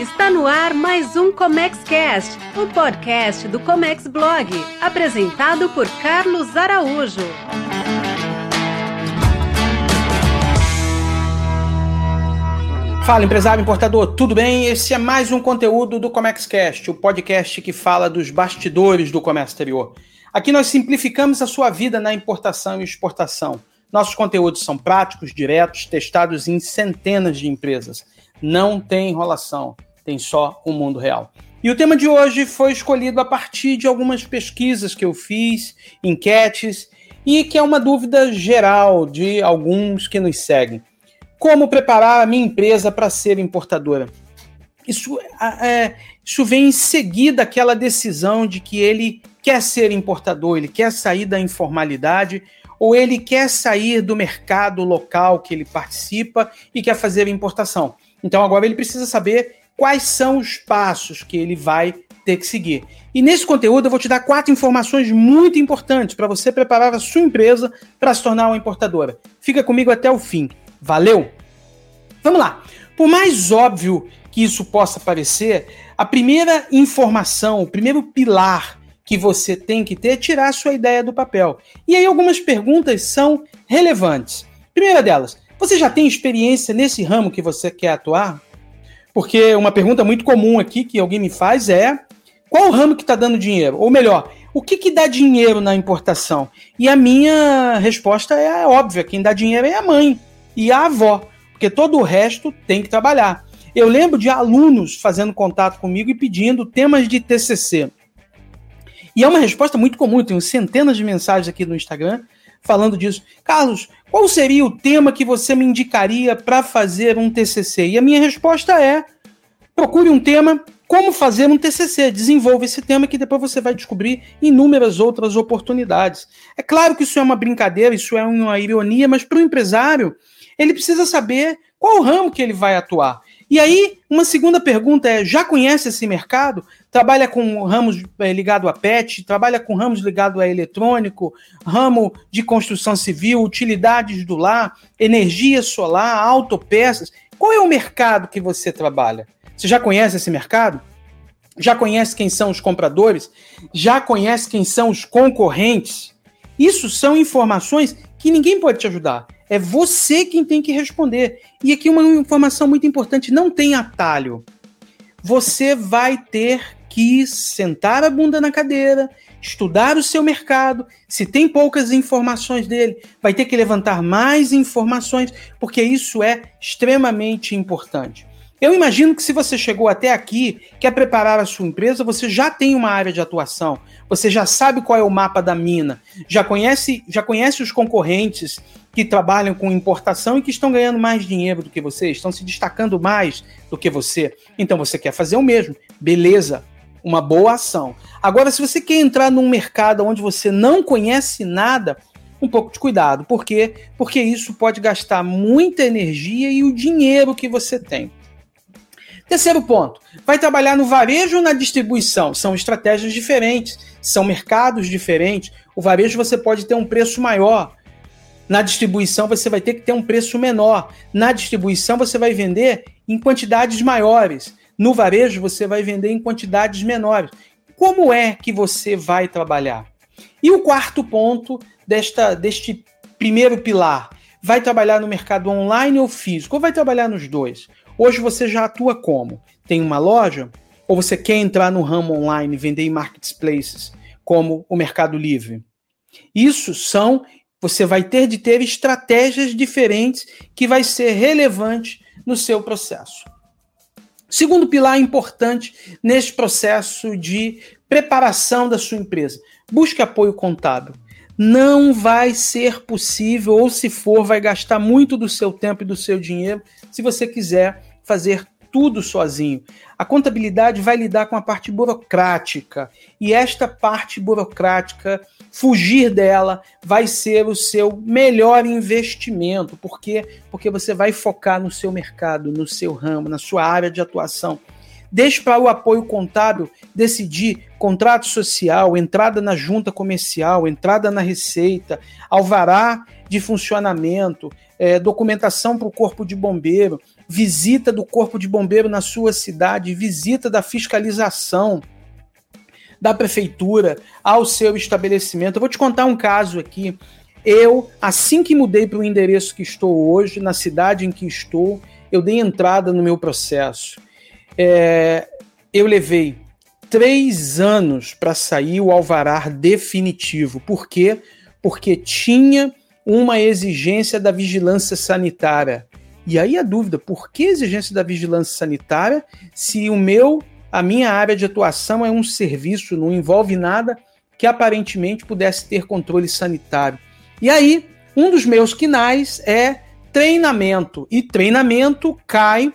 Está no ar mais um Comex Cast, o podcast do Comex Blog, apresentado por Carlos Araújo. Fala empresário importador, tudo bem? Esse é mais um conteúdo do Comex Cast, o podcast que fala dos bastidores do comércio exterior. Aqui nós simplificamos a sua vida na importação e exportação. Nossos conteúdos são práticos, diretos, testados em centenas de empresas. Não tem enrolação, tem só o mundo real. E o tema de hoje foi escolhido a partir de algumas pesquisas que eu fiz, enquetes, e que é uma dúvida geral de alguns que nos seguem. Como preparar a minha empresa para ser importadora? Isso, é, isso vem em seguida aquela decisão de que ele quer ser importador, ele quer sair da informalidade ou ele quer sair do mercado local que ele participa e quer fazer importação. Então agora ele precisa saber quais são os passos que ele vai ter que seguir. E nesse conteúdo eu vou te dar quatro informações muito importantes para você preparar a sua empresa para se tornar uma importadora. Fica comigo até o fim. Valeu? Vamos lá. Por mais óbvio que isso possa parecer, a primeira informação, o primeiro pilar que você tem que ter é tirar a sua ideia do papel. E aí algumas perguntas são relevantes. Primeira delas, você já tem experiência nesse ramo que você quer atuar? Porque uma pergunta muito comum aqui que alguém me faz é qual o ramo que está dando dinheiro? Ou melhor, o que, que dá dinheiro na importação? E a minha resposta é óbvia: quem dá dinheiro é a mãe e a avó, porque todo o resto tem que trabalhar. Eu lembro de alunos fazendo contato comigo e pedindo temas de TCC. E é uma resposta muito comum, tenho centenas de mensagens aqui no Instagram falando disso. Carlos, qual seria o tema que você me indicaria para fazer um TCC? E a minha resposta é: procure um tema, como fazer um TCC. Desenvolva esse tema que depois você vai descobrir inúmeras outras oportunidades. É claro que isso é uma brincadeira, isso é uma ironia, mas para o empresário, ele precisa saber qual ramo que ele vai atuar. E aí, uma segunda pergunta é: já conhece esse mercado? Trabalha com ramos é, ligado a PET, trabalha com ramos ligado a eletrônico, ramo de construção civil, utilidades do lar, energia solar, autopeças. Qual é o mercado que você trabalha? Você já conhece esse mercado? Já conhece quem são os compradores? Já conhece quem são os concorrentes? Isso são informações que ninguém pode te ajudar. É você quem tem que responder. E aqui uma informação muito importante: não tem atalho. Você vai ter que sentar a bunda na cadeira, estudar o seu mercado. Se tem poucas informações dele, vai ter que levantar mais informações, porque isso é extremamente importante. Eu imagino que se você chegou até aqui, quer preparar a sua empresa, você já tem uma área de atuação, você já sabe qual é o mapa da mina, já conhece, já conhece os concorrentes que trabalham com importação e que estão ganhando mais dinheiro do que você, estão se destacando mais do que você. Então você quer fazer o mesmo. Beleza, uma boa ação. Agora, se você quer entrar num mercado onde você não conhece nada, um pouco de cuidado. Por quê? Porque isso pode gastar muita energia e o dinheiro que você tem. Terceiro ponto, vai trabalhar no varejo ou na distribuição? São estratégias diferentes, são mercados diferentes. O varejo você pode ter um preço maior. Na distribuição você vai ter que ter um preço menor. Na distribuição você vai vender em quantidades maiores. No varejo você vai vender em quantidades menores. Como é que você vai trabalhar? E o quarto ponto desta, deste primeiro pilar, vai trabalhar no mercado online ou físico? Ou vai trabalhar nos dois? Hoje você já atua como? Tem uma loja? Ou você quer entrar no ramo online, vender em marketplaces, como o Mercado Livre? Isso são, você vai ter de ter estratégias diferentes que vai ser relevante no seu processo. Segundo pilar importante nesse processo de preparação da sua empresa, busque apoio contábil. Não vai ser possível, ou se for, vai gastar muito do seu tempo e do seu dinheiro se você quiser fazer tudo sozinho. A contabilidade vai lidar com a parte burocrática e esta parte burocrática, fugir dela vai ser o seu melhor investimento. Por quê? Porque você vai focar no seu mercado, no seu ramo, na sua área de atuação. Deixe para o apoio contábil decidir contrato social, entrada na junta comercial, entrada na receita, alvará de funcionamento, é, documentação para o corpo de bombeiro, visita do Corpo de Bombeiro na sua cidade, visita da fiscalização da prefeitura ao seu estabelecimento. Eu vou te contar um caso aqui. Eu, assim que mudei para o endereço que estou hoje, na cidade em que estou, eu dei entrada no meu processo. É, eu levei três anos para sair o alvará definitivo. Por quê? Porque tinha uma exigência da vigilância sanitária. E aí a dúvida, por que exigência da vigilância sanitária se o meu, a minha área de atuação é um serviço, não envolve nada que aparentemente pudesse ter controle sanitário. E aí, um dos meus quinais é treinamento, e treinamento cai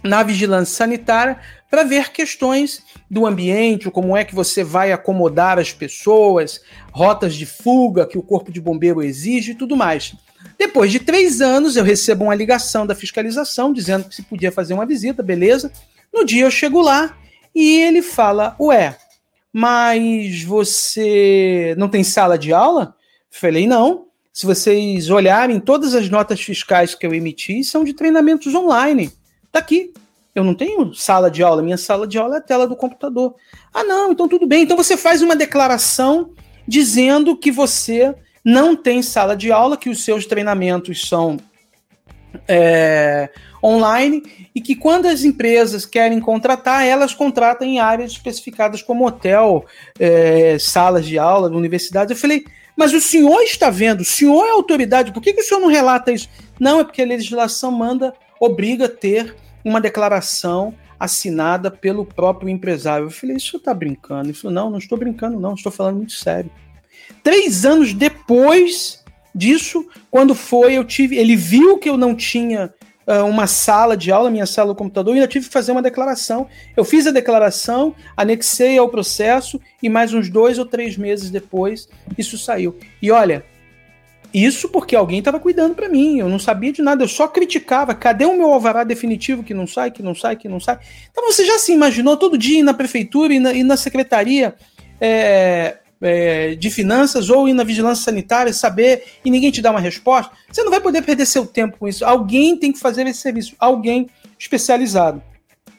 na vigilância sanitária para ver questões do ambiente, como é que você vai acomodar as pessoas, rotas de fuga que o corpo de bombeiro exige e tudo mais. Depois de três anos, eu recebo uma ligação da fiscalização dizendo que se podia fazer uma visita, beleza. No dia eu chego lá e ele fala: Ué, mas você não tem sala de aula? Falei: Não. Se vocês olharem, todas as notas fiscais que eu emiti são de treinamentos online. Tá aqui. Eu não tenho sala de aula, minha sala de aula é a tela do computador. Ah, não, então tudo bem. Então você faz uma declaração dizendo que você não tem sala de aula, que os seus treinamentos são é, online e que quando as empresas querem contratar, elas contratam em áreas especificadas como hotel, é, salas de aula, universidades. Eu falei, mas o senhor está vendo, o senhor é autoridade, por que, que o senhor não relata isso? Não, é porque a legislação manda, obriga a ter uma declaração assinada pelo próprio empresário. Eu falei, isso está brincando? Ele falou, não, não estou brincando, não, estou falando muito sério. Três anos depois disso, quando foi, eu tive. Ele viu que eu não tinha uh, uma sala de aula, minha sala do computador, e ainda tive que fazer uma declaração. Eu fiz a declaração, anexei ao processo, e mais uns dois ou três meses depois, isso saiu. E olha, isso porque alguém estava cuidando para mim, eu não sabia de nada, eu só criticava. Cadê o meu alvará definitivo que não sai, que não sai, que não sai? Então você já se imaginou todo dia ir na prefeitura e na, na secretaria é, é, de finanças ou ir na vigilância sanitária, saber e ninguém te dá uma resposta? Você não vai poder perder seu tempo com isso. Alguém tem que fazer esse serviço, alguém especializado.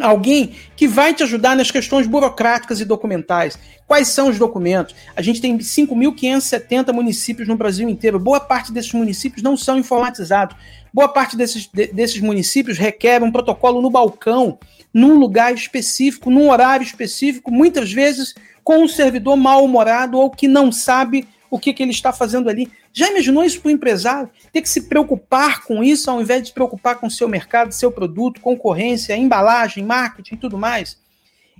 Alguém que vai te ajudar nas questões burocráticas e documentais. Quais são os documentos? A gente tem 5.570 municípios no Brasil inteiro. Boa parte desses municípios não são informatizados. Boa parte desses, de, desses municípios requer um protocolo no balcão, num lugar específico, num horário específico, muitas vezes com um servidor mal-humorado ou que não sabe o que, que ele está fazendo ali. Já imaginou isso para o empresário? Ter que se preocupar com isso ao invés de se preocupar com seu mercado, seu produto, concorrência, embalagem, marketing e tudo mais?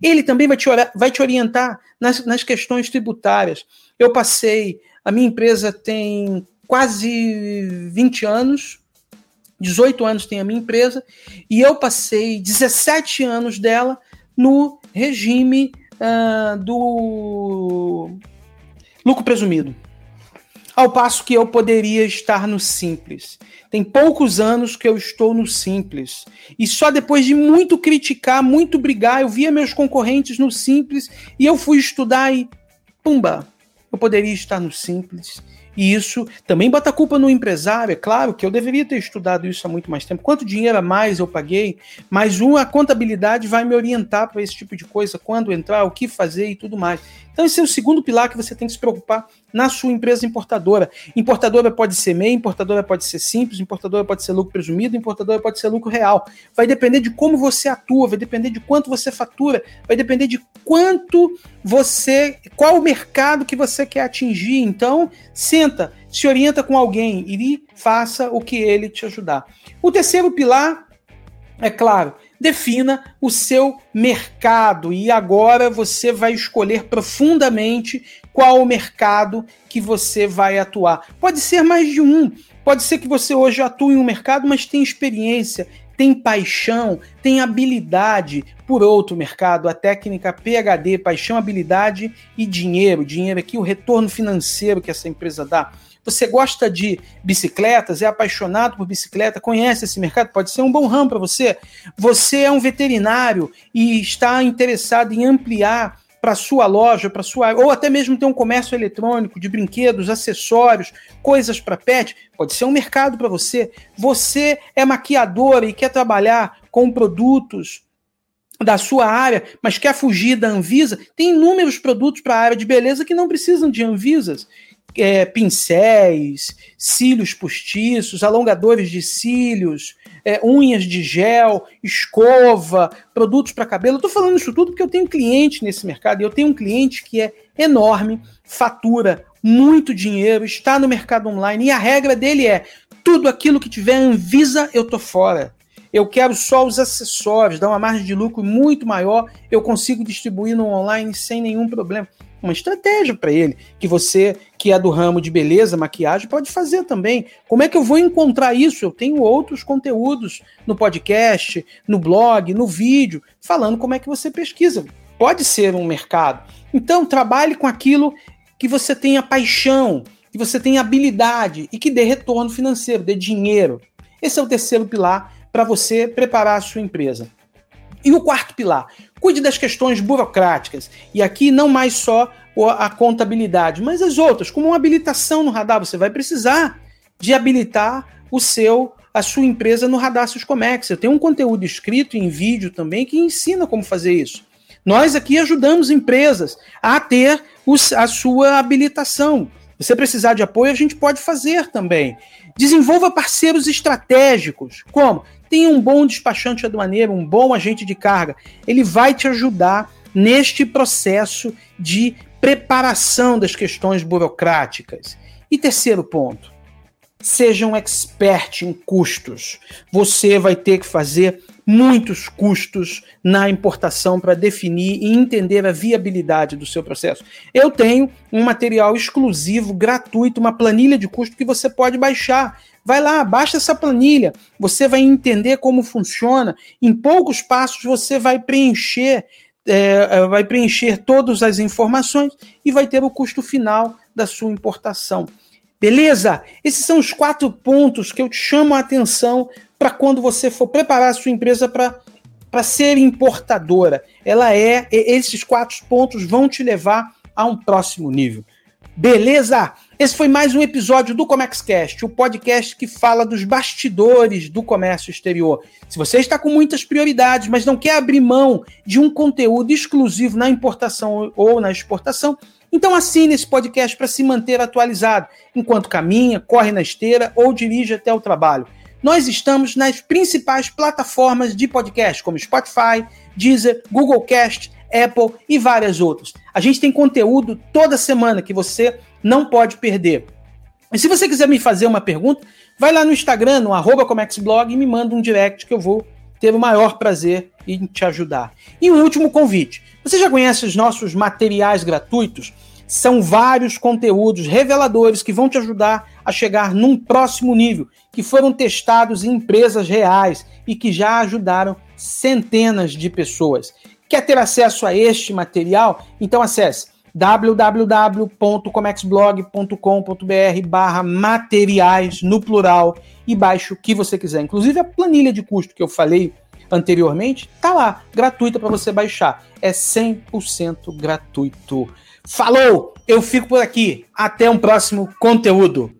Ele também vai te, vai te orientar nas, nas questões tributárias. Eu passei, a minha empresa tem quase 20 anos, 18 anos tem a minha empresa, e eu passei 17 anos dela no regime uh, do lucro presumido. Ao passo que eu poderia estar no simples. Tem poucos anos que eu estou no simples. E só depois de muito criticar, muito brigar, eu via meus concorrentes no simples e eu fui estudar e pumba, eu poderia estar no simples e isso também bota a culpa no empresário. É claro que eu deveria ter estudado isso há muito mais tempo. Quanto dinheiro a mais eu paguei, mas uma contabilidade vai me orientar para esse tipo de coisa, quando entrar, o que fazer e tudo mais. Então, esse é o segundo pilar que você tem que se preocupar na sua empresa importadora. Importadora pode ser MEI, importadora pode ser simples, importadora pode ser lucro presumido, importadora pode ser lucro real. Vai depender de como você atua, vai depender de quanto você fatura, vai depender de quanto você. qual o mercado que você quer atingir. Então, senta, se orienta com alguém e faça o que ele te ajudar. O terceiro pilar, é claro, defina o seu mercado e agora você vai escolher profundamente qual o mercado que você vai atuar. Pode ser mais de um, pode ser que você hoje atue em um mercado, mas tem experiência, tem paixão, tem habilidade por outro mercado, a técnica PHD, paixão, habilidade e dinheiro. Dinheiro aqui, o retorno financeiro que essa empresa dá. Você gosta de bicicletas, é apaixonado por bicicleta, conhece esse mercado, pode ser um bom ramo para você. Você é um veterinário e está interessado em ampliar para sua loja, para sua ou até mesmo ter um comércio eletrônico de brinquedos, acessórios, coisas para pet, pode ser um mercado para você. Você é maquiadora e quer trabalhar com produtos da sua área, mas quer fugir da Anvisa, tem inúmeros produtos para a área de beleza que não precisam de Anvisas. É, pincéis, cílios postiços, alongadores de cílios, é, unhas de gel, escova, produtos para cabelo. Tô falando isso tudo porque eu tenho cliente nesse mercado eu tenho um cliente que é enorme, fatura muito dinheiro, está no mercado online e a regra dele é tudo aquilo que tiver Anvisa eu tô fora. Eu quero só os acessórios, dá uma margem de lucro muito maior, eu consigo distribuir no online sem nenhum problema. Uma estratégia para ele, que você, que é do ramo de beleza, maquiagem, pode fazer também. Como é que eu vou encontrar isso? Eu tenho outros conteúdos no podcast, no blog, no vídeo, falando como é que você pesquisa. Pode ser um mercado. Então, trabalhe com aquilo que você tenha paixão, que você tenha habilidade e que dê retorno financeiro, dê dinheiro. Esse é o terceiro pilar para você preparar a sua empresa. E o quarto pilar, cuide das questões burocráticas. E aqui não mais só a contabilidade, mas as outras, como uma habilitação no radar. Você vai precisar de habilitar o seu a sua empresa no Radar Comex. Eu tenho um conteúdo escrito em vídeo também que ensina como fazer isso. Nós aqui ajudamos empresas a ter os, a sua habilitação. Você precisar de apoio, a gente pode fazer também. Desenvolva parceiros estratégicos. Como? Tenha um bom despachante aduaneiro, um bom agente de carga. Ele vai te ajudar neste processo de preparação das questões burocráticas. E terceiro ponto, seja um expert em custos. Você vai ter que fazer muitos custos na importação para definir e entender a viabilidade do seu processo. Eu tenho um material exclusivo, gratuito, uma planilha de custo que você pode baixar. Vai lá, baixa essa planilha, você vai entender como funciona. Em poucos passos você vai preencher, é, é vai preencher todas as informações e vai ter o custo final da sua importação. Beleza? Esses são os quatro pontos que eu te chamo a atenção para quando você for preparar a sua empresa para ser importadora. Ela é, esses quatro pontos vão te levar a um próximo nível. Beleza? Esse foi mais um episódio do ComexCast, o podcast que fala dos bastidores do comércio exterior. Se você está com muitas prioridades, mas não quer abrir mão de um conteúdo exclusivo na importação ou na exportação, então assine esse podcast para se manter atualizado enquanto caminha, corre na esteira ou dirige até o trabalho. Nós estamos nas principais plataformas de podcast, como Spotify, Deezer, Google Cast, Apple e várias outras. A gente tem conteúdo toda semana que você não pode perder. E se você quiser me fazer uma pergunta, vai lá no Instagram, no arroba comexblog e me manda um direct que eu vou ter o maior prazer em te ajudar. E um último convite. Você já conhece os nossos materiais gratuitos? São vários conteúdos reveladores que vão te ajudar a chegar num próximo nível, que foram testados em empresas reais e que já ajudaram centenas de pessoas. Quer ter acesso a este material? Então acesse www.comexblog.com.br barra materiais no plural e baixe o que você quiser. Inclusive a planilha de custo que eu falei anteriormente, tá lá, gratuita para você baixar. É 100% gratuito. Falou! Eu fico por aqui. Até um próximo conteúdo.